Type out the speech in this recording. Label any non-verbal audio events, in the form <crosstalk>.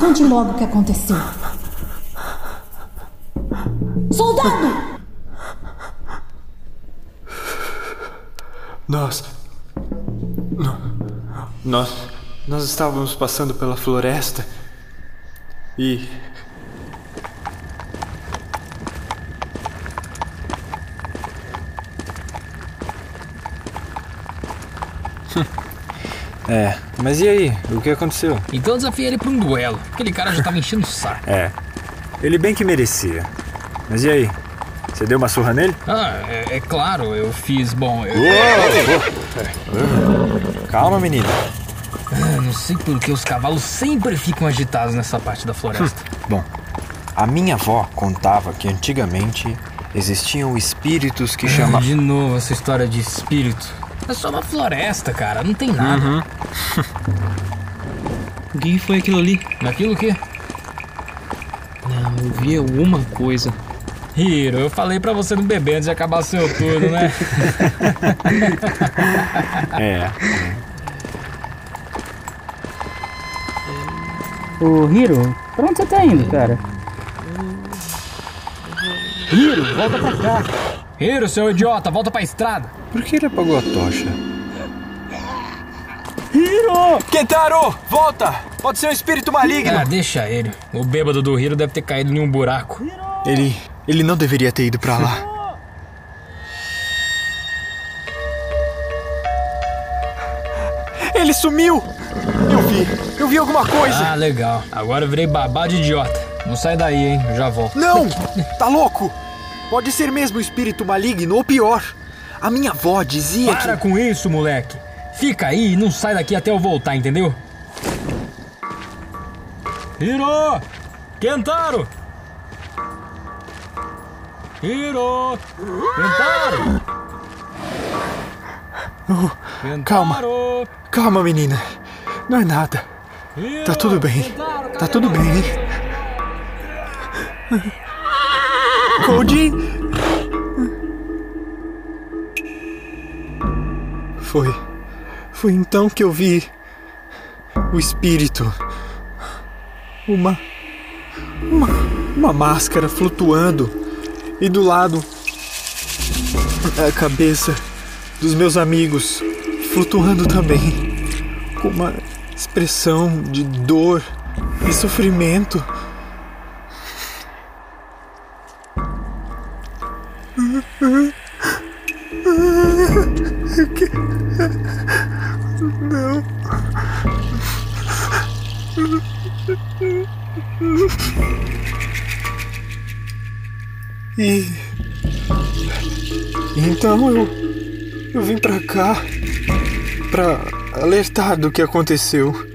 conte logo o que aconteceu. Soldado! Nós. Nós. Nós estávamos passando pela floresta e. <laughs> É, mas e aí? O que aconteceu? Então eu desafiei ele pra um duelo. Aquele cara já tava enchendo o saco. É, ele bem que merecia. Mas e aí? Você deu uma surra nele? Ah, é, é claro, eu fiz. Bom, eu. Calma, menina. Ah, não sei por que os cavalos sempre ficam agitados nessa parte da floresta. Bom, a minha avó contava que antigamente existiam espíritos que Ah, chamavam. De novo essa história de espírito. É só uma floresta, cara, não tem nada. <laughs> O que foi aquilo ali? Naquilo que? Não, eu vi alguma coisa. Hiro, eu falei pra você não beber antes de acabar seu turno, né? <laughs> É. Ô, Hiro, pra onde você tá indo, cara? Hiro, volta pra cá. Hiro, seu idiota, volta pra estrada. Por que ele apagou a tocha? Hiro! Kentaro! Volta! Pode ser um espírito maligno! Ah, deixa ele. O bêbado do Hiro deve ter caído em um buraco. Ele. ele não deveria ter ido pra lá. Ele sumiu! Eu vi! Eu vi alguma coisa! Ah, legal. Agora eu virei babá de idiota. Não sai daí, hein? Eu já volto. Não! Tá louco! Pode ser mesmo um espírito maligno ou pior. A minha avó dizia Para que. com isso, moleque. Fica aí e não sai daqui até eu voltar, entendeu? Hiro! Kentaro! Hiro! Kentaro! Kentaro! calma. Calma, menina. Não é nada. Hiro! Tá tudo bem. Kentaro, Tá tudo bem. Cody! Foi. Foi então que eu vi o espírito. Uma. Uma, uma máscara flutuando. E do lado. A cabeça dos meus amigos flutuando também. Com uma expressão de dor e sofrimento. Não. E. Então eu. Eu vim pra cá. pra alertar do que aconteceu.